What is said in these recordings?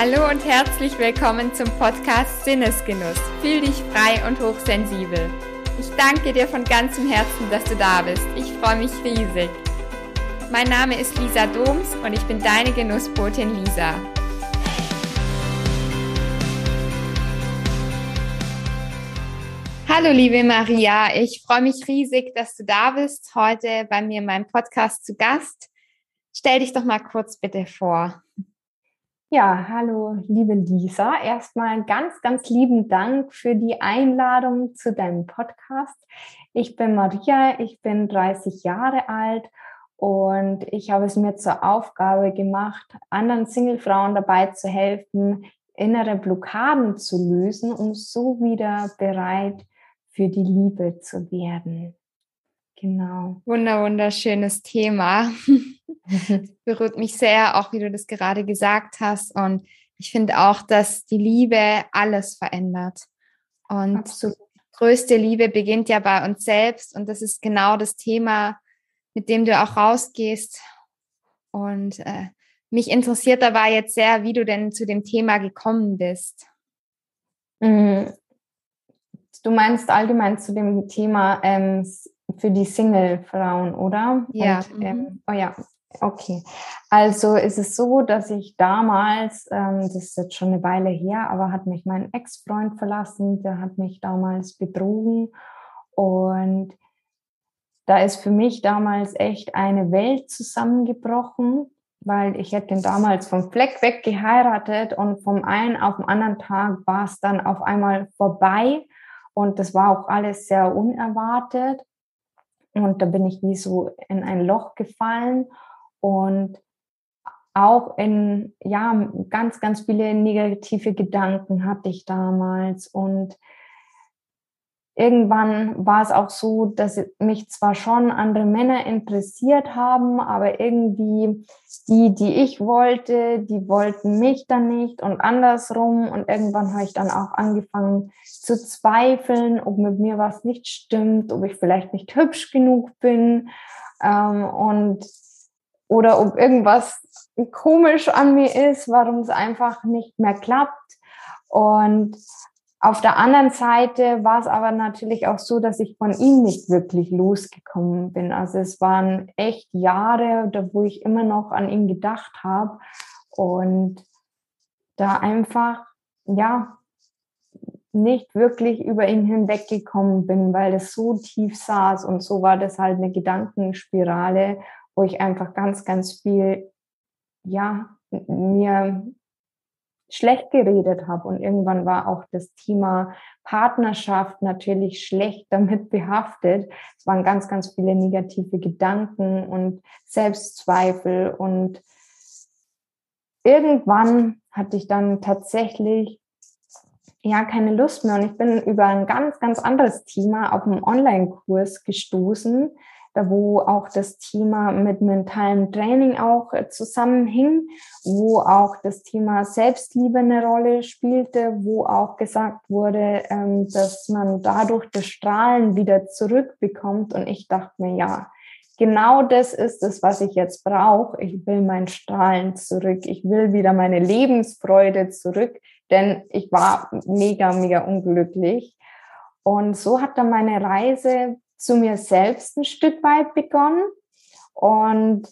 Hallo und herzlich willkommen zum Podcast Sinnesgenuss. Fühl dich frei und hochsensibel. Ich danke dir von ganzem Herzen, dass du da bist. Ich freue mich riesig. Mein Name ist Lisa Doms und ich bin deine Genussbotin Lisa. Hallo liebe Maria, ich freue mich riesig, dass du da bist, heute bei mir in meinem Podcast zu Gast. Stell dich doch mal kurz bitte vor. Ja, hallo, liebe Lisa. Erstmal ganz, ganz lieben Dank für die Einladung zu deinem Podcast. Ich bin Maria, ich bin 30 Jahre alt und ich habe es mir zur Aufgabe gemacht, anderen Singlefrauen dabei zu helfen, innere Blockaden zu lösen, um so wieder bereit für die Liebe zu werden. Genau. Wunder, wunderschönes Thema. berührt mich sehr, auch wie du das gerade gesagt hast. Und ich finde auch, dass die Liebe alles verändert. Und Absolut. größte Liebe beginnt ja bei uns selbst. Und das ist genau das Thema, mit dem du auch rausgehst. Und äh, mich interessiert dabei jetzt sehr, wie du denn zu dem Thema gekommen bist. Mhm. Du meinst allgemein zu dem Thema ähm, für die Single-Frauen, oder? Ja. Und, ähm, mhm. oh ja, okay. Also ist es so, dass ich damals, ähm, das ist jetzt schon eine Weile her, aber hat mich mein Ex-Freund verlassen, der hat mich damals betrogen und da ist für mich damals echt eine Welt zusammengebrochen, weil ich hätte ihn damals vom Fleck weg geheiratet und vom einen auf den anderen Tag war es dann auf einmal vorbei und das war auch alles sehr unerwartet. Und da bin ich wie so in ein Loch gefallen und auch in, ja, ganz, ganz viele negative Gedanken hatte ich damals. Und irgendwann war es auch so, dass mich zwar schon andere Männer interessiert haben, aber irgendwie die, die ich wollte, die wollten mich dann nicht und andersrum. Und irgendwann habe ich dann auch angefangen zu zweifeln, ob mit mir was nicht stimmt, ob ich vielleicht nicht hübsch genug bin ähm, und oder ob irgendwas komisch an mir ist, warum es einfach nicht mehr klappt. Und auf der anderen Seite war es aber natürlich auch so, dass ich von ihm nicht wirklich losgekommen bin. Also es waren echt Jahre, wo ich immer noch an ihn gedacht habe und da einfach, ja, nicht wirklich über ihn hinweggekommen bin, weil es so tief saß und so war das halt eine Gedankenspirale, wo ich einfach ganz, ganz viel, ja, mir schlecht geredet habe. Und irgendwann war auch das Thema Partnerschaft natürlich schlecht damit behaftet. Es waren ganz, ganz viele negative Gedanken und Selbstzweifel. Und irgendwann hatte ich dann tatsächlich ja keine Lust mehr. Und ich bin über ein ganz, ganz anderes Thema auf einem Online-Kurs gestoßen, wo auch das Thema mit mentalem Training auch äh, zusammenhing, wo auch das Thema Selbstliebe eine Rolle spielte, wo auch gesagt wurde, ähm, dass man dadurch das Strahlen wieder zurückbekommt. Und ich dachte mir, ja, genau das ist es, was ich jetzt brauche. Ich will mein Strahlen zurück. Ich will wieder meine Lebensfreude zurück, denn ich war mega, mega unglücklich. Und so hat dann meine Reise zu mir selbst ein Stück weit begonnen. Und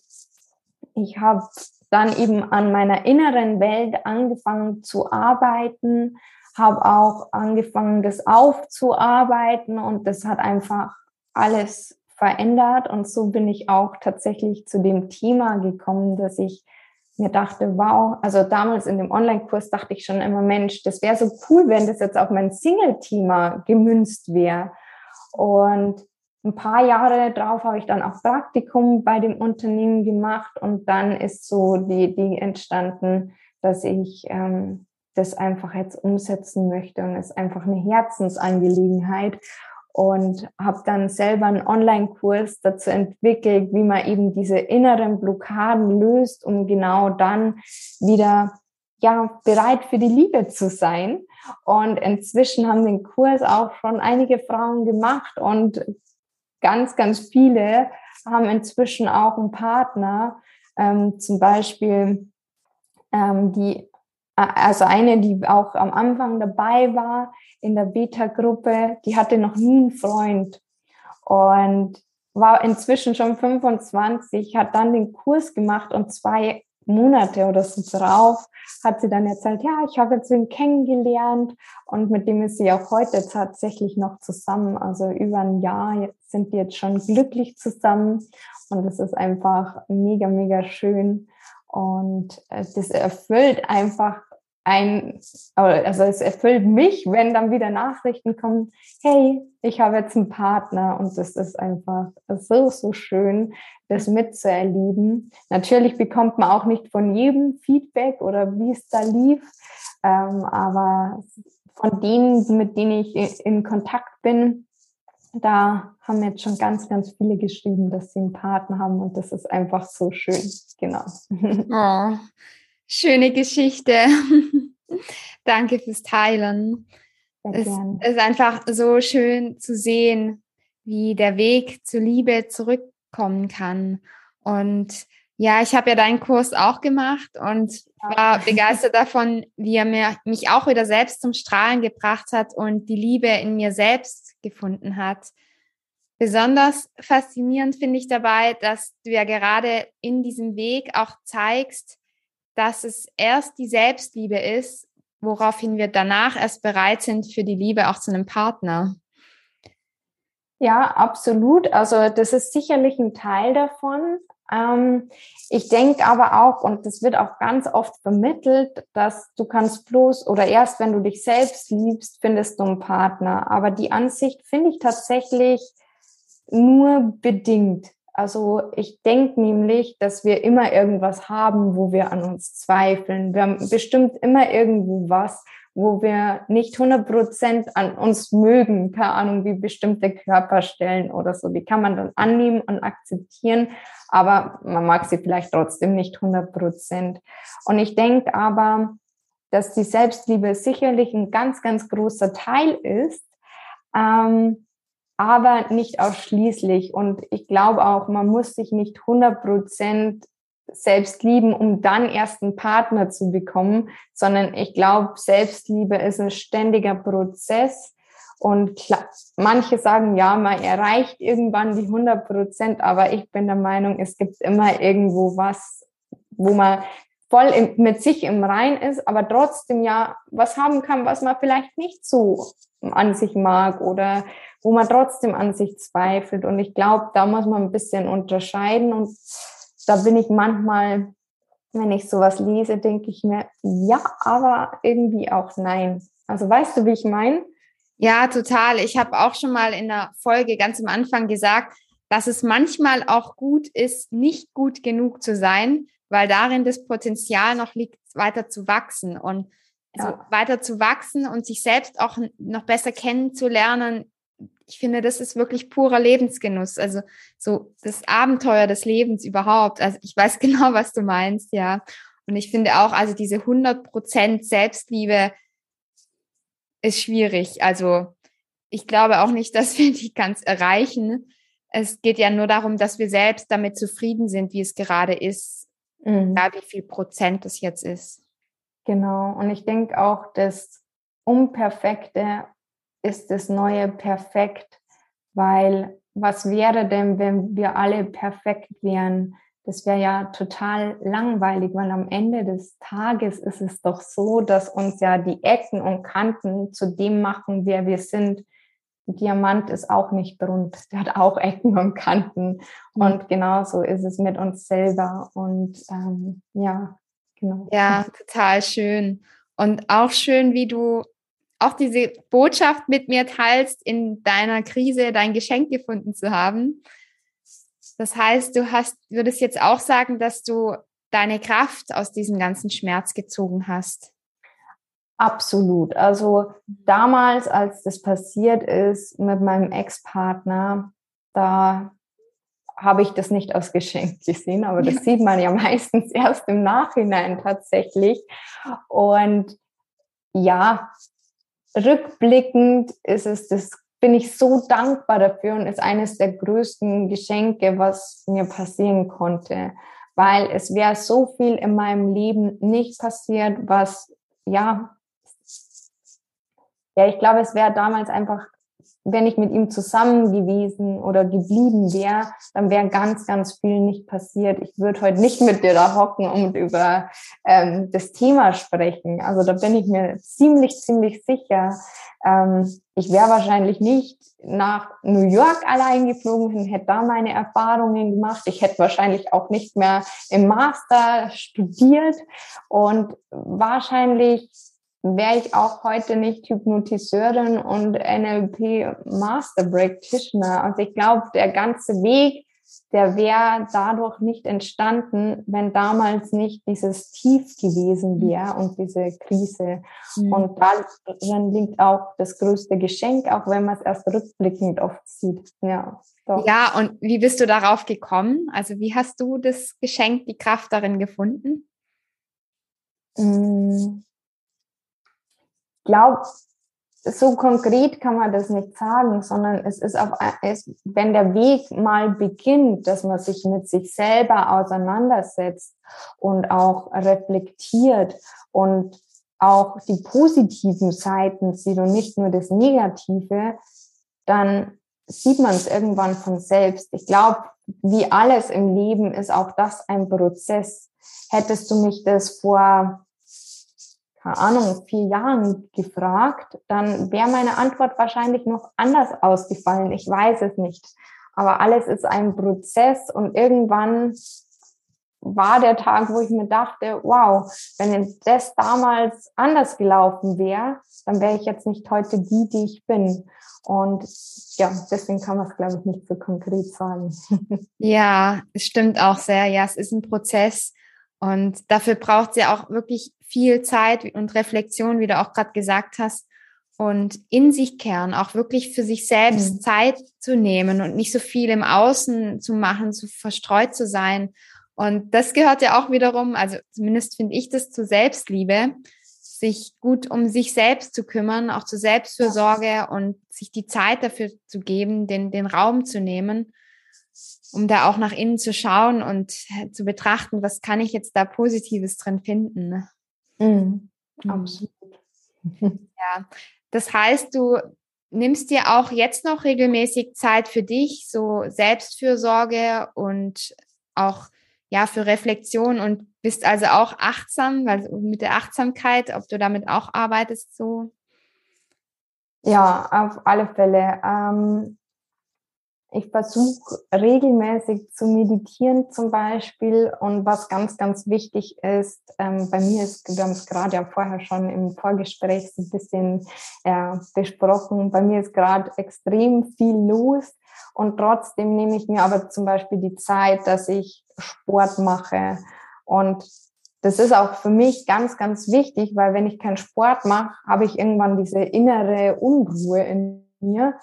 ich habe dann eben an meiner inneren Welt angefangen zu arbeiten, habe auch angefangen, das aufzuarbeiten und das hat einfach alles verändert. Und so bin ich auch tatsächlich zu dem Thema gekommen, dass ich mir dachte, wow, also damals in dem Online-Kurs dachte ich schon immer, Mensch, das wäre so cool, wenn das jetzt auf mein Single-Thema gemünzt wäre. Und ein paar Jahre drauf habe ich dann auch Praktikum bei dem Unternehmen gemacht und dann ist so die Idee entstanden, dass ich ähm, das einfach jetzt umsetzen möchte und es ist einfach eine Herzensangelegenheit und habe dann selber einen Online-Kurs dazu entwickelt, wie man eben diese inneren Blockaden löst, um genau dann wieder ja bereit für die Liebe zu sein. Und inzwischen haben den Kurs auch schon einige Frauen gemacht und ganz, ganz viele haben inzwischen auch einen Partner, ähm, zum Beispiel, ähm, die also eine, die auch am Anfang dabei war in der Beta-Gruppe, die hatte noch nie einen Freund und war inzwischen schon 25, hat dann den Kurs gemacht und zwei Monate oder so drauf hat sie dann erzählt, ja, ich habe jetzt ihn kennengelernt und mit dem ist sie auch heute tatsächlich noch zusammen. Also über ein Jahr sind die jetzt schon glücklich zusammen und es ist einfach mega, mega schön. Und äh, das erfüllt einfach ein, also es erfüllt mich, wenn dann wieder Nachrichten kommen, hey, ich habe jetzt einen Partner und das ist einfach so, so schön, das mitzuerleben. Natürlich bekommt man auch nicht von jedem Feedback oder wie es da lief, ähm, aber von denen, mit denen ich in Kontakt bin, da haben jetzt schon ganz, ganz viele geschrieben, dass sie einen Partner haben und das ist einfach so schön. Genau. Oh, schöne Geschichte. Danke fürs Teilen. Es ist einfach so schön zu sehen, wie der Weg zur Liebe zurückkommen kann. Und ja, ich habe ja deinen Kurs auch gemacht und war begeistert davon, wie er mir, mich auch wieder selbst zum Strahlen gebracht hat und die Liebe in mir selbst gefunden hat. Besonders faszinierend finde ich dabei, dass du ja gerade in diesem Weg auch zeigst, dass es erst die Selbstliebe ist, woraufhin wir danach erst bereit sind für die Liebe auch zu einem Partner. Ja, absolut. Also das ist sicherlich ein Teil davon. Ähm, ich denke aber auch, und das wird auch ganz oft vermittelt, dass du kannst bloß oder erst wenn du dich selbst liebst, findest du einen Partner. Aber die Ansicht finde ich tatsächlich nur bedingt. Also ich denke nämlich, dass wir immer irgendwas haben, wo wir an uns zweifeln. Wir haben bestimmt immer irgendwo was, wo wir nicht 100 Prozent an uns mögen. Keine Ahnung, wie bestimmte Körperstellen oder so. Die kann man dann annehmen und akzeptieren, aber man mag sie vielleicht trotzdem nicht 100 Prozent. Und ich denke aber, dass die Selbstliebe sicherlich ein ganz, ganz großer Teil ist. Ähm, aber nicht ausschließlich. Und ich glaube auch, man muss sich nicht 100 Prozent selbst lieben, um dann erst einen Partner zu bekommen, sondern ich glaube, Selbstliebe ist ein ständiger Prozess. Und klar, manche sagen, ja, man erreicht irgendwann die 100 Prozent, aber ich bin der Meinung, es gibt immer irgendwo was, wo man voll mit sich im Rein ist, aber trotzdem ja was haben kann, was man vielleicht nicht so an sich mag oder wo man trotzdem an sich zweifelt. Und ich glaube, da muss man ein bisschen unterscheiden. Und da bin ich manchmal, wenn ich sowas lese, denke ich mir, ja, aber irgendwie auch nein. Also weißt du, wie ich meine? Ja, total. Ich habe auch schon mal in der Folge ganz am Anfang gesagt, dass es manchmal auch gut ist, nicht gut genug zu sein, weil darin das Potenzial noch liegt, weiter zu wachsen und also ja. weiter zu wachsen und sich selbst auch noch besser kennenzulernen, ich finde, das ist wirklich purer Lebensgenuss. Also so das Abenteuer des Lebens überhaupt. Also ich weiß genau, was du meinst, ja. Und ich finde auch, also diese 100 Prozent Selbstliebe ist schwierig. Also ich glaube auch nicht, dass wir die ganz erreichen. Es geht ja nur darum, dass wir selbst damit zufrieden sind, wie es gerade ist. Mhm. Ja, wie viel Prozent das jetzt ist. Genau. Und ich denke auch, dass Unperfekte ist das Neue perfekt, weil was wäre denn, wenn wir alle perfekt wären? Das wäre ja total langweilig, weil am Ende des Tages ist es doch so, dass uns ja die Ecken und Kanten zu dem machen, wer wir sind. Diamant ist auch nicht rund, der hat auch Ecken und Kanten. Mhm. Und genauso ist es mit uns selber. Und ähm, ja, genau. Ja, total schön. Und auch schön, wie du auch diese Botschaft mit mir teilst, in deiner Krise dein Geschenk gefunden zu haben. Das heißt, du hast, würdest jetzt auch sagen, dass du deine Kraft aus diesem ganzen Schmerz gezogen hast. Absolut. Also damals, als das passiert ist mit meinem Ex-Partner, da habe ich das nicht als Geschenk gesehen, aber das sieht man ja meistens erst im Nachhinein tatsächlich. Und ja, rückblickend ist es das bin ich so dankbar dafür und ist eines der größten Geschenke, was mir passieren konnte, weil es wäre so viel in meinem Leben nicht passiert, was ja, ja, ich glaube, es wäre damals einfach, wenn ich mit ihm zusammen gewesen oder geblieben wäre, dann wäre ganz, ganz viel nicht passiert. Ich würde heute nicht mit dir da hocken und über ähm, das Thema sprechen. Also da bin ich mir ziemlich, ziemlich sicher. Ähm, ich wäre wahrscheinlich nicht nach New York allein geflogen und hätte da meine Erfahrungen gemacht. Ich hätte wahrscheinlich auch nicht mehr im Master studiert und wahrscheinlich wäre ich auch heute nicht Hypnotiseurin und NLP Master Practitioner. Also ich glaube, der ganze Weg, der wäre dadurch nicht entstanden, wenn damals nicht dieses Tief gewesen mhm. wäre und diese Krise. Mhm. Und darin liegt auch das größte Geschenk, auch wenn man es erst rückblickend oft sieht. Ja, doch. ja, und wie bist du darauf gekommen? Also wie hast du das Geschenk, die Kraft darin gefunden? Mm glaube, so konkret kann man das nicht sagen, sondern es ist auf, es, wenn der Weg mal beginnt, dass man sich mit sich selber auseinandersetzt und auch reflektiert und auch die positiven Seiten sieht und nicht nur das Negative, dann sieht man es irgendwann von selbst. Ich glaube, wie alles im Leben ist auch das ein Prozess. Hättest du mich das vor keine Ahnung, vier Jahren gefragt, dann wäre meine Antwort wahrscheinlich noch anders ausgefallen. Ich weiß es nicht. Aber alles ist ein Prozess und irgendwann war der Tag, wo ich mir dachte, wow, wenn das damals anders gelaufen wäre, dann wäre ich jetzt nicht heute die, die ich bin. Und ja, deswegen kann man es, glaube ich, nicht so konkret sagen. Ja, es stimmt auch sehr. Ja, es ist ein Prozess. Und dafür braucht es ja auch wirklich viel Zeit und Reflexion, wie du auch gerade gesagt hast, und in sich kehren, auch wirklich für sich selbst mhm. Zeit zu nehmen und nicht so viel im Außen zu machen, zu verstreut zu sein. Und das gehört ja auch wiederum, also zumindest finde ich das zu Selbstliebe, sich gut um sich selbst zu kümmern, auch zur Selbstfürsorge ja. und sich die Zeit dafür zu geben, den, den Raum zu nehmen um da auch nach innen zu schauen und zu betrachten, was kann ich jetzt da Positives drin finden. Ne? Mhm. mhm. Absolut. Ja, das heißt, du nimmst dir auch jetzt noch regelmäßig Zeit für dich, so Selbstfürsorge und auch ja für Reflexion und bist also auch achtsam, weil mit der Achtsamkeit, ob du damit auch arbeitest so. Ja, auf alle Fälle. Ähm, ich versuche regelmäßig zu meditieren zum Beispiel. Und was ganz, ganz wichtig ist, ähm, bei mir ist, wir haben es gerade ja vorher schon im Vorgespräch ein bisschen äh, besprochen, bei mir ist gerade extrem viel los. Und trotzdem nehme ich mir aber zum Beispiel die Zeit, dass ich Sport mache. Und das ist auch für mich ganz, ganz wichtig, weil wenn ich keinen Sport mache, habe ich irgendwann diese innere Unruhe in mir.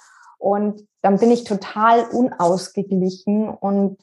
Und dann bin ich total unausgeglichen und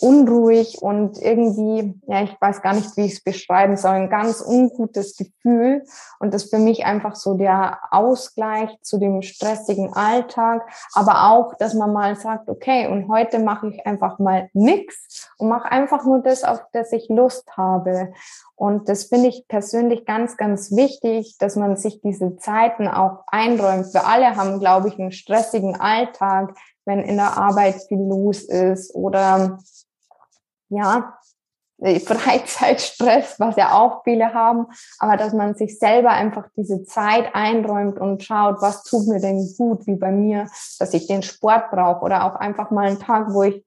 unruhig und irgendwie, ja, ich weiß gar nicht, wie ich es beschreiben soll, ein ganz ungutes Gefühl. Und das für mich einfach so der Ausgleich zu dem stressigen Alltag, aber auch, dass man mal sagt, okay, und heute mache ich einfach mal nix und mache einfach nur das, auf das ich Lust habe. Und das finde ich persönlich ganz, ganz wichtig, dass man sich diese Zeiten auch einräumt. Wir alle haben, glaube ich, einen stressigen Alltag, wenn in der Arbeit viel los ist oder ja, äh, Freizeitstress, was ja auch viele haben, aber dass man sich selber einfach diese Zeit einräumt und schaut, was tut mir denn gut, wie bei mir, dass ich den Sport brauche oder auch einfach mal einen Tag, wo ich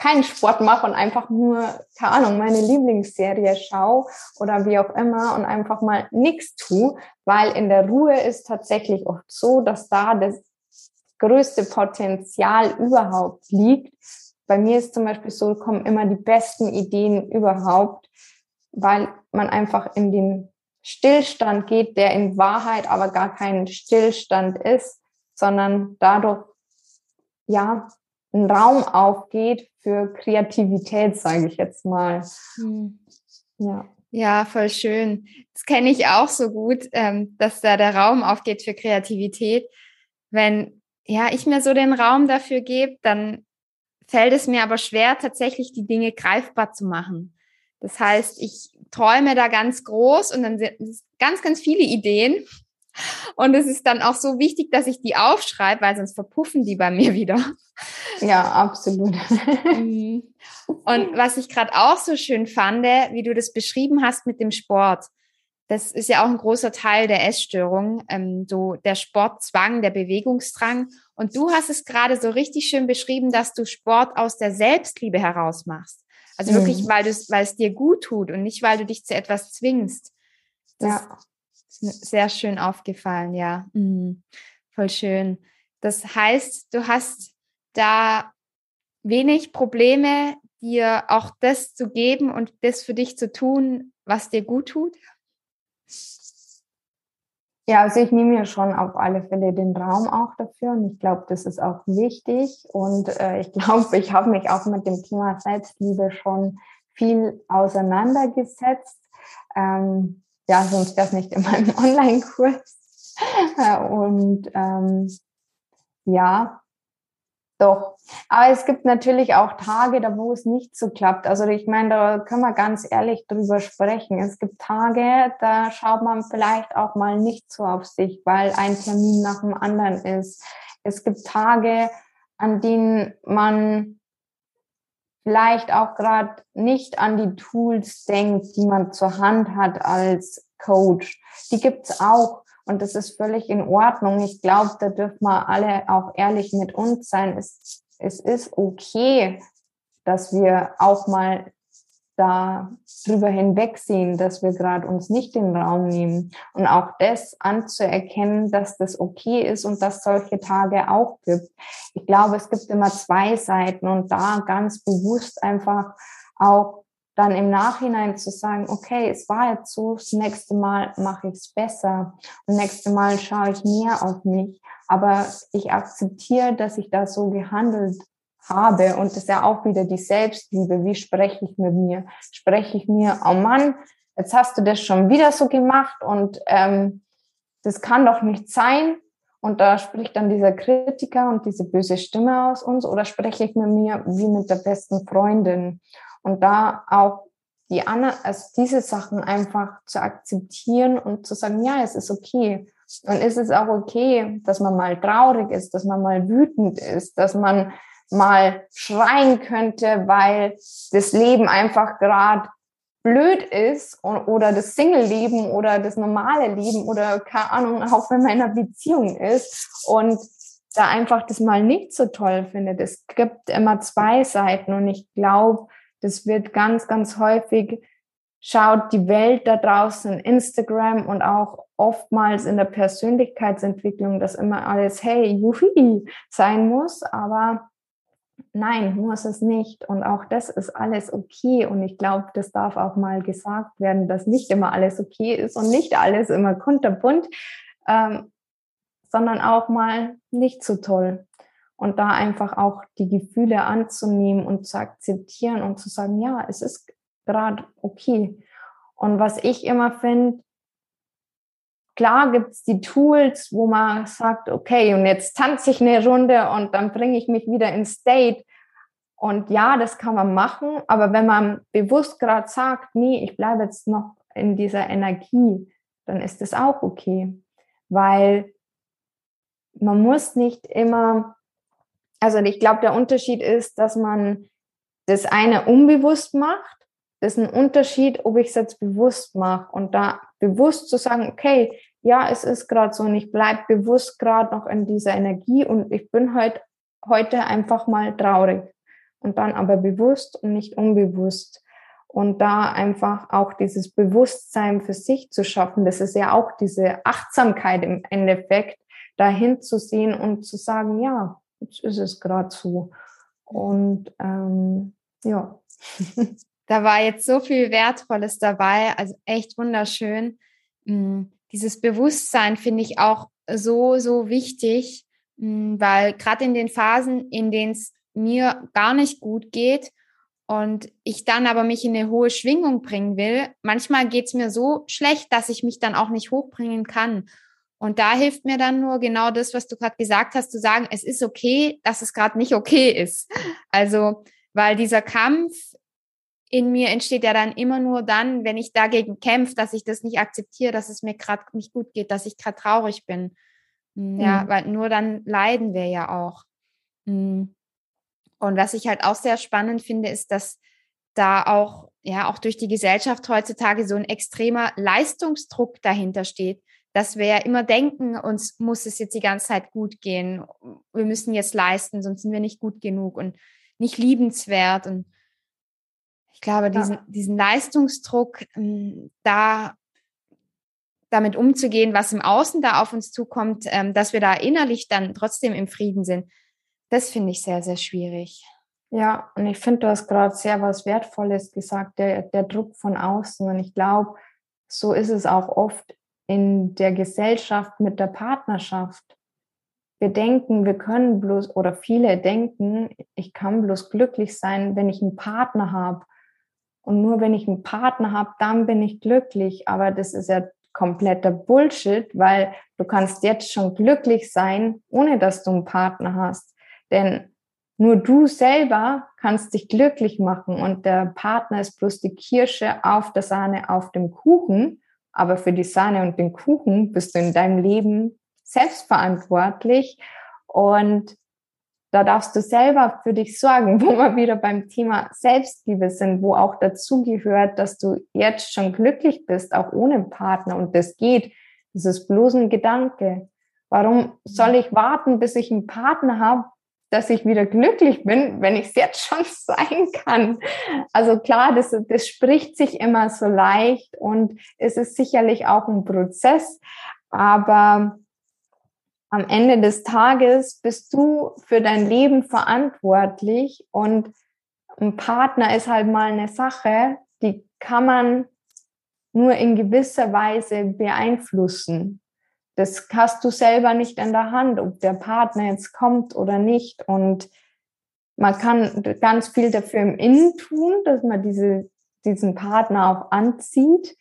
keinen Sport mache und einfach nur, keine Ahnung, meine Lieblingsserie schaue oder wie auch immer und einfach mal nichts tue, weil in der Ruhe ist tatsächlich oft so, dass da das größte Potenzial überhaupt liegt, bei mir ist zum Beispiel so, kommen immer die besten Ideen überhaupt, weil man einfach in den Stillstand geht, der in Wahrheit aber gar kein Stillstand ist, sondern dadurch, ja, ein Raum aufgeht für Kreativität, sage ich jetzt mal. Hm. Ja. Ja, voll schön. Das kenne ich auch so gut, ähm, dass da der Raum aufgeht für Kreativität. Wenn ja ich mir so den Raum dafür gebe, dann fällt es mir aber schwer, tatsächlich die Dinge greifbar zu machen. Das heißt, ich träume da ganz groß und dann ganz, ganz viele Ideen. Und es ist dann auch so wichtig, dass ich die aufschreibe, weil sonst verpuffen die bei mir wieder. Ja, absolut. Mhm. Und was ich gerade auch so schön fand, wie du das beschrieben hast mit dem Sport. Das ist ja auch ein großer Teil der Essstörung, ähm, so der Sportzwang, der Bewegungsdrang. Und du hast es gerade so richtig schön beschrieben, dass du Sport aus der Selbstliebe heraus machst. Also wirklich, mhm. weil, weil es dir gut tut und nicht, weil du dich zu etwas zwingst. Das ja. ist sehr schön aufgefallen, ja. Mhm. Voll schön. Das heißt, du hast da wenig Probleme, dir auch das zu geben und das für dich zu tun, was dir gut tut? Ja, also ich nehme mir schon auf alle Fälle den Raum auch dafür und ich glaube, das ist auch wichtig und äh, ich glaube, ich habe mich auch mit dem Thema Selbstliebe schon viel auseinandergesetzt. Ähm, ja, sonst wäre es nicht in meinem Online-Kurs. und ähm, ja, doch. Aber es gibt natürlich auch Tage, da wo es nicht so klappt. Also ich meine, da können wir ganz ehrlich drüber sprechen. Es gibt Tage, da schaut man vielleicht auch mal nicht so auf sich, weil ein Termin nach dem anderen ist. Es gibt Tage, an denen man vielleicht auch gerade nicht an die Tools denkt, die man zur Hand hat als Coach. Die gibt's auch. Und das ist völlig in Ordnung. Ich glaube, da dürfen wir alle auch ehrlich mit uns sein. Es, es ist okay, dass wir auch mal da drüber hinwegsehen, dass wir gerade uns nicht den Raum nehmen und auch das anzuerkennen, dass das okay ist und dass solche Tage auch gibt. Ich glaube, es gibt immer zwei Seiten und da ganz bewusst einfach auch dann im Nachhinein zu sagen, okay, es war jetzt so, das nächste Mal mache ich es besser, das nächste Mal schaue ich mehr auf mich, aber ich akzeptiere, dass ich da so gehandelt habe und das ist ja auch wieder die Selbstliebe, wie spreche ich mit mir? Spreche ich mir, oh Mann, jetzt hast du das schon wieder so gemacht und ähm, das kann doch nicht sein. Und da spricht dann dieser Kritiker und diese böse Stimme aus uns oder spreche ich mit mir wie mit der besten Freundin? Und da auch die Anna, also diese Sachen einfach zu akzeptieren und zu sagen, ja, es ist okay. Und ist es auch okay, dass man mal traurig ist, dass man mal wütend ist, dass man mal schreien könnte, weil das Leben einfach gerade blöd ist oder das Single-Leben oder das normale Leben oder keine Ahnung, auch wenn man in einer Beziehung ist und da einfach das mal nicht so toll findet. Es gibt immer zwei Seiten und ich glaube, das wird ganz, ganz häufig, schaut die Welt da draußen, Instagram und auch oftmals in der Persönlichkeitsentwicklung, dass immer alles, hey, juhi, sein muss, aber nein, muss es nicht. Und auch das ist alles okay. Und ich glaube, das darf auch mal gesagt werden, dass nicht immer alles okay ist und nicht alles immer kunterbunt, ähm, sondern auch mal nicht so toll und da einfach auch die Gefühle anzunehmen und zu akzeptieren und zu sagen, ja, es ist gerade okay. Und was ich immer finde, klar gibt's die Tools, wo man sagt, okay, und jetzt tanze ich eine Runde und dann bringe ich mich wieder in State. Und ja, das kann man machen, aber wenn man bewusst gerade sagt, nee, ich bleibe jetzt noch in dieser Energie, dann ist das auch okay, weil man muss nicht immer also ich glaube, der Unterschied ist, dass man das eine unbewusst macht. Das ist ein Unterschied, ob ich es jetzt bewusst mache und da bewusst zu sagen, okay, ja, es ist gerade so und ich bleib bewusst gerade noch in dieser Energie und ich bin heute heute einfach mal traurig und dann aber bewusst und nicht unbewusst und da einfach auch dieses Bewusstsein für sich zu schaffen, das ist ja auch diese Achtsamkeit im Endeffekt, dahin zu sehen und zu sagen, ja, jetzt ist es gerade so. Und ähm, ja. Da war jetzt so viel Wertvolles dabei, also echt wunderschön. Mm, dieses Bewusstsein finde ich auch so, so wichtig, mm, weil gerade in den Phasen, in denen es mir gar nicht gut geht und ich dann aber mich in eine hohe Schwingung bringen will, manchmal geht es mir so schlecht, dass ich mich dann auch nicht hochbringen kann. Und da hilft mir dann nur genau das, was du gerade gesagt hast, zu sagen, es ist okay, dass es gerade nicht okay ist. Also, weil dieser Kampf in mir entsteht ja dann immer nur dann, wenn ich dagegen kämpfe, dass ich das nicht akzeptiere, dass es mir gerade nicht gut geht, dass ich gerade traurig bin. Hm, ja, mhm. weil nur dann leiden wir ja auch. Hm. Und was ich halt auch sehr spannend finde, ist, dass da auch, ja, auch durch die Gesellschaft heutzutage so ein extremer Leistungsdruck dahinter steht, dass wir ja immer denken, uns muss es jetzt die ganze Zeit gut gehen. Wir müssen jetzt leisten, sonst sind wir nicht gut genug und nicht liebenswert. Und ich glaube, diesen, ja. diesen Leistungsdruck, ähm, da damit umzugehen, was im Außen da auf uns zukommt, ähm, dass wir da innerlich dann trotzdem im Frieden sind, das finde ich sehr, sehr schwierig. Ja, und ich finde, du hast gerade sehr was Wertvolles gesagt, der, der Druck von außen. Und ich glaube, so ist es auch oft in der Gesellschaft mit der Partnerschaft. Wir denken, wir können bloß, oder viele denken, ich kann bloß glücklich sein, wenn ich einen Partner habe. Und nur wenn ich einen Partner habe, dann bin ich glücklich. Aber das ist ja kompletter Bullshit, weil du kannst jetzt schon glücklich sein, ohne dass du einen Partner hast. Denn nur du selber kannst dich glücklich machen und der Partner ist bloß die Kirsche auf der Sahne auf dem Kuchen. Aber für die Sahne und den Kuchen bist du in deinem Leben selbstverantwortlich und da darfst du selber für dich sorgen, wo wir wieder beim Thema Selbstliebe sind, wo auch dazu gehört, dass du jetzt schon glücklich bist, auch ohne Partner. Und das geht. Das ist bloß ein Gedanke. Warum soll ich warten, bis ich einen Partner habe, dass ich wieder glücklich bin, wenn ich es jetzt schon sein kann? Also klar, das, das spricht sich immer so leicht und es ist sicherlich auch ein Prozess. Aber am Ende des Tages bist du für dein Leben verantwortlich und ein Partner ist halt mal eine Sache, die kann man nur in gewisser Weise beeinflussen. Das hast du selber nicht in der Hand, ob der Partner jetzt kommt oder nicht. Und man kann ganz viel dafür im Innen tun, dass man diese, diesen Partner auch anzieht.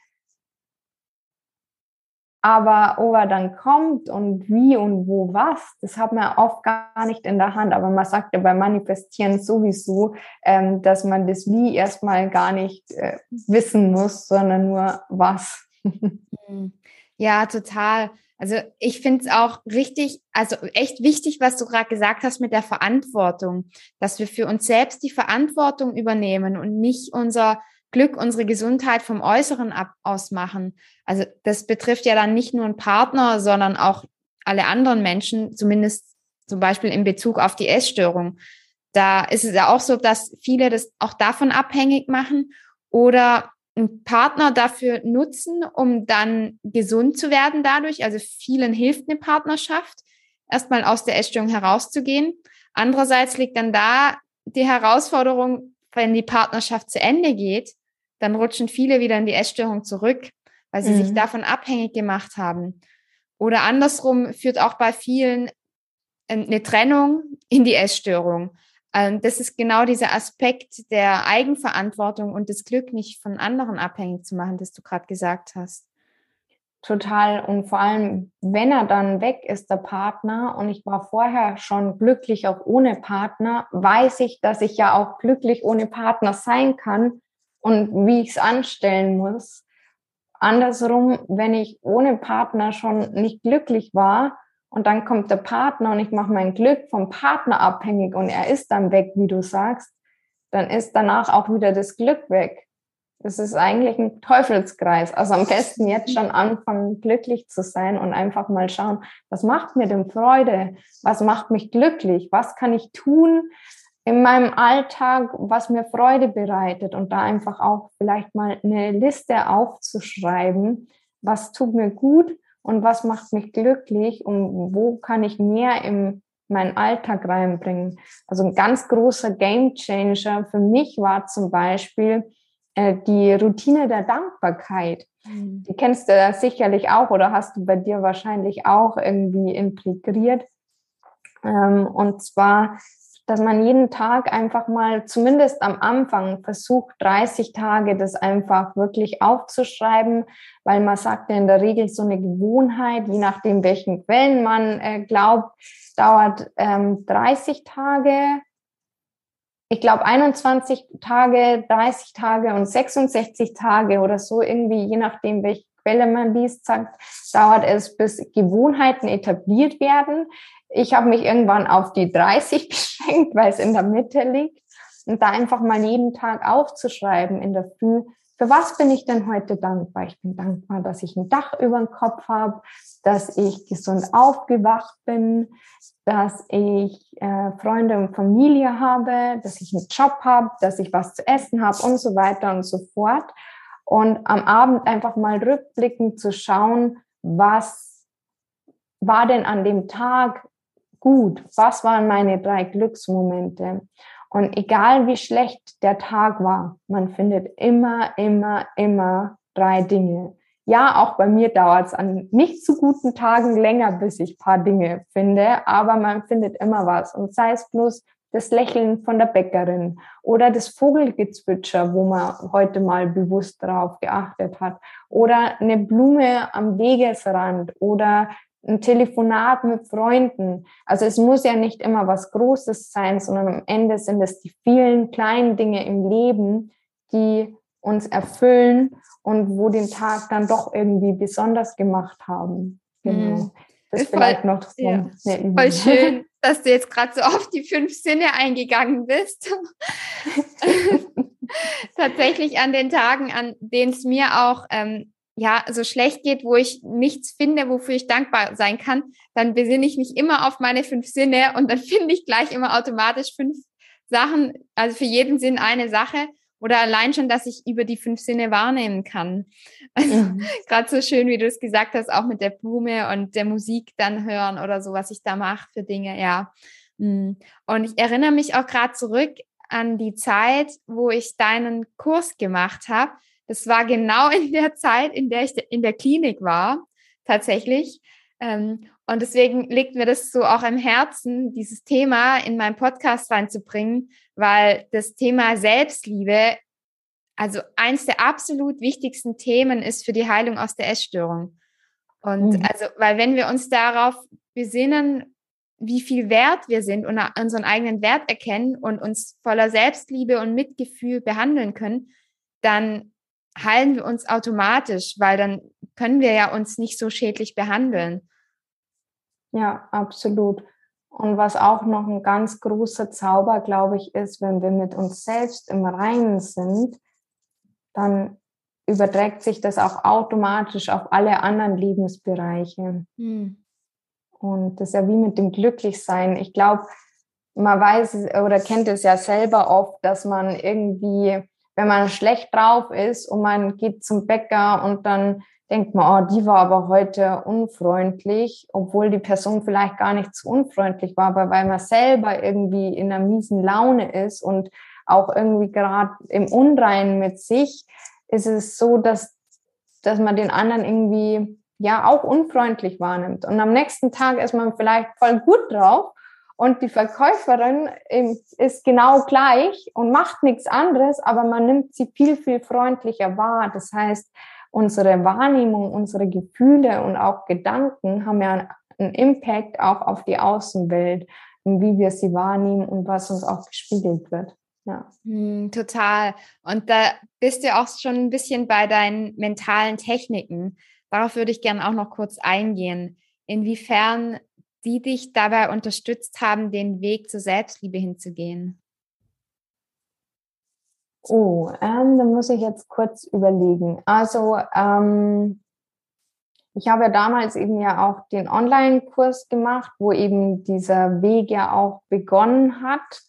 Aber ob er dann kommt und wie und wo was, das hat man oft gar nicht in der Hand. Aber man sagt ja beim Manifestieren sowieso, ähm, dass man das Wie erstmal gar nicht äh, wissen muss, sondern nur was. Mhm. ja, total. Also ich finde es auch richtig, also echt wichtig, was du gerade gesagt hast mit der Verantwortung, dass wir für uns selbst die Verantwortung übernehmen und nicht unser Glück, unsere Gesundheit vom Äußeren ab ausmachen. Also das betrifft ja dann nicht nur einen Partner, sondern auch alle anderen Menschen, zumindest zum Beispiel in Bezug auf die Essstörung. Da ist es ja auch so, dass viele das auch davon abhängig machen oder einen Partner dafür nutzen, um dann gesund zu werden dadurch. Also vielen hilft eine Partnerschaft, erstmal aus der Essstörung herauszugehen. Andererseits liegt dann da die Herausforderung, wenn die Partnerschaft zu Ende geht, dann rutschen viele wieder in die Essstörung zurück, weil sie mhm. sich davon abhängig gemacht haben. Oder andersrum führt auch bei vielen eine Trennung in die Essstörung. Ähm, das ist genau dieser Aspekt der Eigenverantwortung und das Glück nicht von anderen abhängig zu machen, das du gerade gesagt hast. Total. Und vor allem, wenn er dann weg ist, der Partner, und ich war vorher schon glücklich auch ohne Partner, weiß ich, dass ich ja auch glücklich ohne Partner sein kann, und wie ich es anstellen muss. Andersrum, wenn ich ohne Partner schon nicht glücklich war und dann kommt der Partner und ich mache mein Glück vom Partner abhängig und er ist dann weg, wie du sagst, dann ist danach auch wieder das Glück weg. Das ist eigentlich ein Teufelskreis. Also am besten jetzt schon anfangen, glücklich zu sein und einfach mal schauen, was macht mir denn Freude? Was macht mich glücklich? Was kann ich tun, in meinem Alltag, was mir Freude bereitet und da einfach auch vielleicht mal eine Liste aufzuschreiben, was tut mir gut und was macht mich glücklich und wo kann ich mehr in meinen Alltag reinbringen. Also ein ganz großer Game Changer für mich war zum Beispiel äh, die Routine der Dankbarkeit. Mhm. Die kennst du sicherlich auch oder hast du bei dir wahrscheinlich auch irgendwie integriert. Ähm, und zwar dass man jeden Tag einfach mal, zumindest am Anfang, versucht, 30 Tage das einfach wirklich aufzuschreiben, weil man sagt ja in der Regel so eine Gewohnheit, je nachdem, welchen Quellen man äh, glaubt, dauert ähm, 30 Tage. ich glaube, 21 Tage, 30 Tage und 66 Tage oder so irgendwie, je nachdem, welche Quelle man liest, sagt, dauert es, bis Gewohnheiten etabliert werden. Ich habe mich irgendwann auf die 30 beschränkt, weil es in der Mitte liegt. Und da einfach mal jeden Tag aufzuschreiben in der Früh, für was bin ich denn heute dankbar? Ich bin dankbar, dass ich ein Dach über dem Kopf habe, dass ich gesund aufgewacht bin, dass ich äh, Freunde und Familie habe, dass ich einen Job habe, dass ich was zu essen habe und so weiter und so fort. Und am Abend einfach mal rückblickend zu schauen, was war denn an dem Tag gut? Was waren meine drei Glücksmomente? Und egal wie schlecht der Tag war, man findet immer, immer, immer drei Dinge. Ja, auch bei mir dauert es an nicht so guten Tagen länger, bis ich paar Dinge finde, aber man findet immer was. Und sei es bloß das Lächeln von der Bäckerin oder das Vogelgezwitscher, wo man heute mal bewusst darauf geachtet hat, oder eine Blume am Wegesrand oder ein Telefonat mit Freunden. Also es muss ja nicht immer was Großes sein, sondern am Ende sind es die vielen kleinen Dinge im Leben, die uns erfüllen und wo den Tag dann doch irgendwie besonders gemacht haben. Genau. Mhm. Das ist vielleicht voll, noch so ja, Voll schön, dass du jetzt gerade so auf die fünf Sinne eingegangen bist. Tatsächlich an den Tagen, an denen es mir auch ähm, ja, so schlecht geht, wo ich nichts finde, wofür ich dankbar sein kann, dann besinne ich mich immer auf meine fünf Sinne und dann finde ich gleich immer automatisch fünf Sachen, also für jeden Sinn eine Sache oder allein schon, dass ich über die fünf Sinne wahrnehmen kann. Also mhm. gerade so schön, wie du es gesagt hast, auch mit der Blume und der Musik dann hören oder so, was ich da mache für Dinge, ja. Mm. Und ich erinnere mich auch gerade zurück an die Zeit, wo ich deinen Kurs gemacht habe das war genau in der Zeit, in der ich in der Klinik war, tatsächlich. Ähm, und deswegen liegt mir das so auch am Herzen, dieses Thema in meinen Podcast reinzubringen, weil das Thema Selbstliebe, also eins der absolut wichtigsten Themen ist für die Heilung aus der Essstörung. Und mhm. also, weil wenn wir uns darauf besinnen, wie viel wert wir sind und unseren eigenen Wert erkennen und uns voller Selbstliebe und Mitgefühl behandeln können, dann heilen wir uns automatisch, weil dann können wir ja uns nicht so schädlich behandeln. Ja, absolut. Und was auch noch ein ganz großer Zauber, glaube ich, ist, wenn wir mit uns selbst im Reinen sind, dann überträgt sich das auch automatisch auf alle anderen Lebensbereiche. Hm. Und das ist ja wie mit dem Glücklichsein. Ich glaube, man weiß oder kennt es ja selber oft, dass man irgendwie wenn man schlecht drauf ist und man geht zum Bäcker und dann denkt man, oh, die war aber heute unfreundlich, obwohl die Person vielleicht gar nicht so unfreundlich war, aber weil man selber irgendwie in einer miesen Laune ist und auch irgendwie gerade im Unreinen mit sich, ist es so, dass, dass man den anderen irgendwie ja auch unfreundlich wahrnimmt. Und am nächsten Tag ist man vielleicht voll gut drauf und die Verkäuferin ist genau gleich und macht nichts anderes, aber man nimmt sie viel, viel freundlicher wahr. Das heißt, unsere Wahrnehmung, unsere Gefühle und auch Gedanken haben ja einen Impact auch auf die Außenwelt und wie wir sie wahrnehmen und was uns auch gespiegelt wird. Ja. Hm, total. Und da bist du auch schon ein bisschen bei deinen mentalen Techniken. Darauf würde ich gerne auch noch kurz eingehen. Inwiefern die dich dabei unterstützt haben, den Weg zur Selbstliebe hinzugehen? Oh, ähm, da muss ich jetzt kurz überlegen. Also, ähm, ich habe ja damals eben ja auch den Online-Kurs gemacht, wo eben dieser Weg ja auch begonnen hat.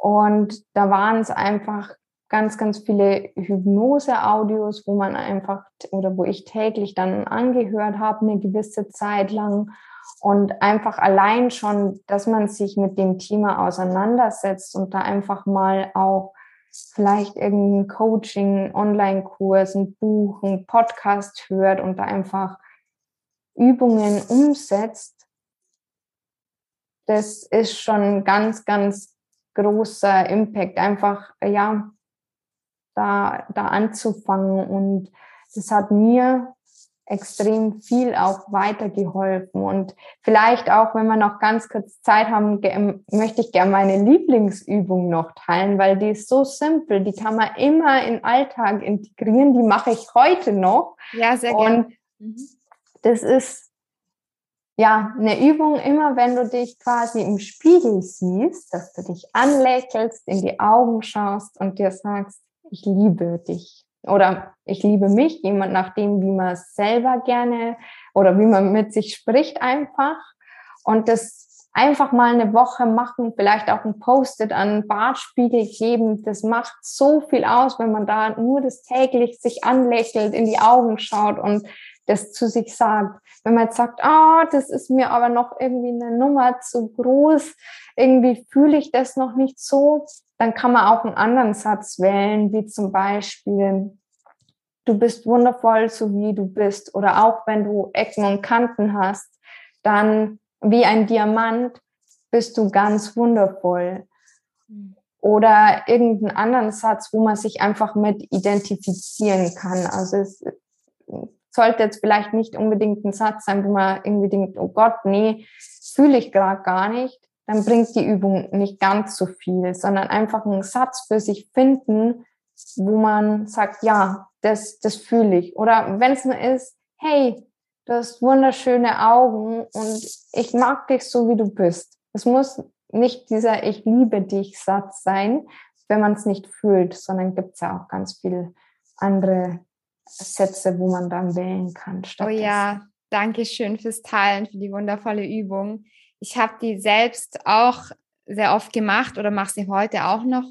Und da waren es einfach ganz, ganz viele Hypnose-Audios, wo man einfach oder wo ich täglich dann angehört habe, eine gewisse Zeit lang. Und einfach allein schon, dass man sich mit dem Thema auseinandersetzt und da einfach mal auch vielleicht irgendein Coaching, Online-Kurs, ein Buch, ein Podcast hört und da einfach Übungen umsetzt, das ist schon ganz, ganz großer Impact, einfach, ja, da, da anzufangen. Und das hat mir extrem viel auch weitergeholfen. Und vielleicht auch, wenn wir noch ganz kurz Zeit haben, möchte ich gerne meine Lieblingsübung noch teilen, weil die ist so simpel, die kann man immer in den Alltag integrieren, die mache ich heute noch. Ja, sehr gerne. Und mhm. das ist ja, eine Übung immer, wenn du dich quasi im Spiegel siehst, dass du dich anlächelst, in die Augen schaust und dir sagst, ich liebe dich oder ich liebe mich, jemand nach dem, wie man selber gerne oder wie man mit sich spricht einfach und das einfach mal eine Woche machen, vielleicht auch ein Post-it an Bartspiegel geben, das macht so viel aus, wenn man da nur das täglich sich anlächelt, in die Augen schaut und das zu sich sagt. Wenn man jetzt sagt, ah, oh, das ist mir aber noch irgendwie eine Nummer zu groß, irgendwie fühle ich das noch nicht so, dann kann man auch einen anderen Satz wählen, wie zum Beispiel, du bist wundervoll, so wie du bist. Oder auch wenn du Ecken und Kanten hast, dann wie ein Diamant bist du ganz wundervoll. Oder irgendeinen anderen Satz, wo man sich einfach mit identifizieren kann. Also es sollte jetzt vielleicht nicht unbedingt ein Satz sein, wo man irgendwie denkt, oh Gott, nee, fühle ich gerade gar nicht, dann bringt die Übung nicht ganz so viel, sondern einfach einen Satz für sich finden, wo man sagt, ja, das, das fühle ich. Oder wenn es nur ist, hey, du hast wunderschöne Augen und ich mag dich so, wie du bist. Es muss nicht dieser Ich liebe dich Satz sein, wenn man es nicht fühlt, sondern gibt es ja auch ganz viele andere Sätze, wo man dann wählen kann. Oh ja, danke schön fürs Teilen, für die wundervolle Übung. Ich habe die selbst auch sehr oft gemacht oder mache sie heute auch noch,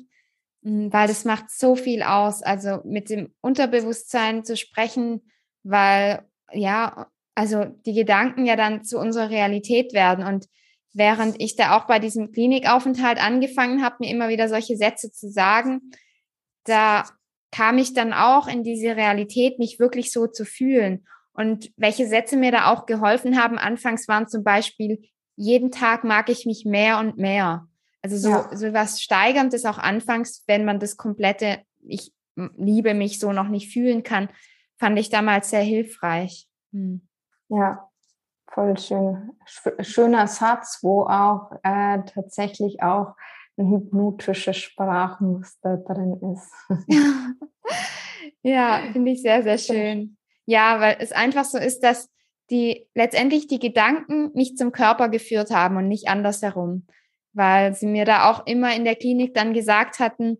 hm, weil das macht so viel aus. Also mit dem Unterbewusstsein zu sprechen, weil ja, also die Gedanken ja dann zu unserer Realität werden. Und während ich da auch bei diesem Klinikaufenthalt angefangen habe, mir immer wieder solche Sätze zu sagen, da kam ich dann auch in diese Realität, mich wirklich so zu fühlen. Und welche Sätze mir da auch geholfen haben, anfangs waren zum Beispiel, jeden Tag mag ich mich mehr und mehr. Also so, ja. so was Steigerndes auch anfangs, wenn man das komplette, ich liebe mich so noch nicht fühlen kann, fand ich damals sehr hilfreich. Hm. Ja, voll schön. Schöner Satz, wo auch äh, tatsächlich auch ein hypnotisches Sprachmuster drin ist. ja, finde ich sehr, sehr schön. Ja, weil es einfach so ist, dass die letztendlich die Gedanken mich zum Körper geführt haben und nicht andersherum. Weil sie mir da auch immer in der Klinik dann gesagt hatten,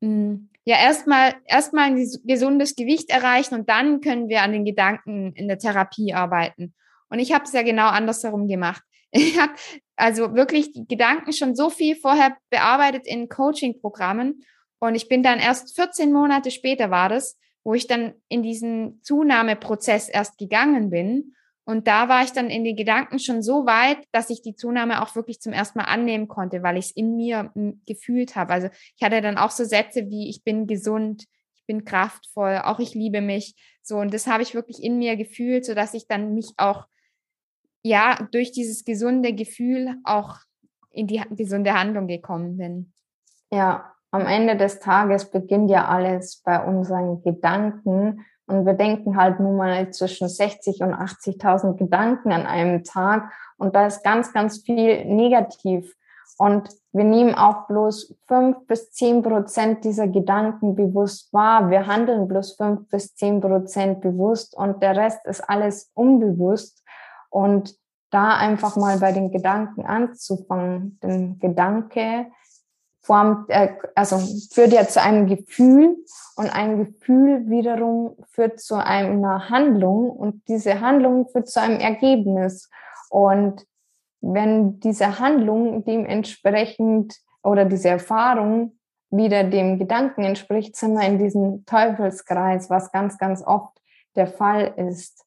hm, ja, erstmal erstmal ein gesundes Gewicht erreichen und dann können wir an den Gedanken in der Therapie arbeiten. Und ich habe es ja genau andersherum gemacht. Ich habe also wirklich die Gedanken schon so viel vorher bearbeitet in Coaching-Programmen. Und ich bin dann erst 14 Monate später war das, wo ich dann in diesen Zunahmeprozess erst gegangen bin. Und da war ich dann in den Gedanken schon so weit, dass ich die Zunahme auch wirklich zum ersten Mal annehmen konnte, weil ich es in mir gefühlt habe. Also ich hatte dann auch so Sätze wie, ich bin gesund, ich bin kraftvoll, auch ich liebe mich. So, und das habe ich wirklich in mir gefühlt, so dass ich dann mich auch ja, durch dieses gesunde Gefühl auch in die gesunde Handlung gekommen bin. Ja, am Ende des Tages beginnt ja alles bei unseren Gedanken. Und wir denken halt nun mal zwischen 60 und 80.000 Gedanken an einem Tag. Und da ist ganz, ganz viel negativ. Und wir nehmen auch bloß fünf bis zehn Prozent dieser Gedanken bewusst wahr. Wir handeln bloß fünf bis zehn Prozent bewusst und der Rest ist alles unbewusst. Und da einfach mal bei den Gedanken anzufangen. Denn Gedanke formt, äh, also führt ja zu einem Gefühl und ein Gefühl wiederum führt zu einer Handlung und diese Handlung führt zu einem Ergebnis. Und wenn diese Handlung dementsprechend oder diese Erfahrung wieder dem Gedanken entspricht, sind wir in diesem Teufelskreis, was ganz, ganz oft der Fall ist.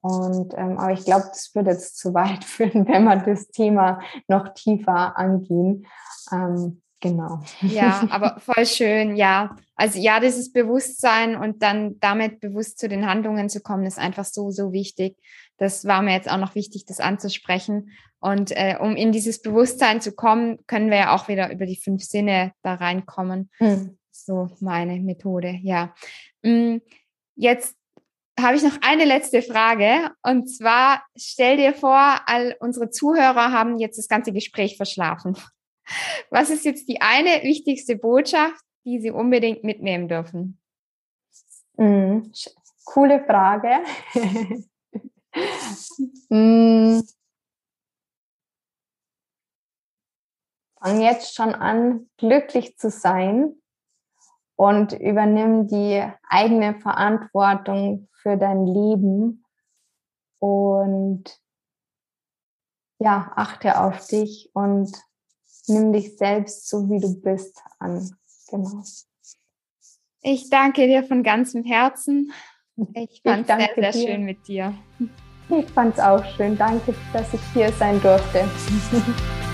Und ähm, aber ich glaube, das würde jetzt zu weit führen, wenn wir das Thema noch tiefer angehen. Ähm, genau. Ja, aber voll schön, ja. Also ja, dieses Bewusstsein und dann damit bewusst zu den Handlungen zu kommen, ist einfach so, so wichtig. Das war mir jetzt auch noch wichtig, das anzusprechen. Und äh, um in dieses Bewusstsein zu kommen, können wir ja auch wieder über die fünf Sinne da reinkommen. Mhm. So meine Methode, ja. Mm, jetzt habe ich noch eine letzte Frage. Und zwar stell dir vor, all unsere Zuhörer haben jetzt das ganze Gespräch verschlafen. Was ist jetzt die eine wichtigste Botschaft, die sie unbedingt mitnehmen dürfen? Mhm. Coole Frage. mm. Fang jetzt schon an, glücklich zu sein und übernimm die eigene Verantwortung für dein Leben und ja, achte auf dich und nimm dich selbst so, wie du bist, an. Genau. Ich danke dir von ganzem Herzen. Ich fand es sehr, sehr dir. schön mit dir. Ich fand es auch schön. Danke, dass ich hier sein durfte.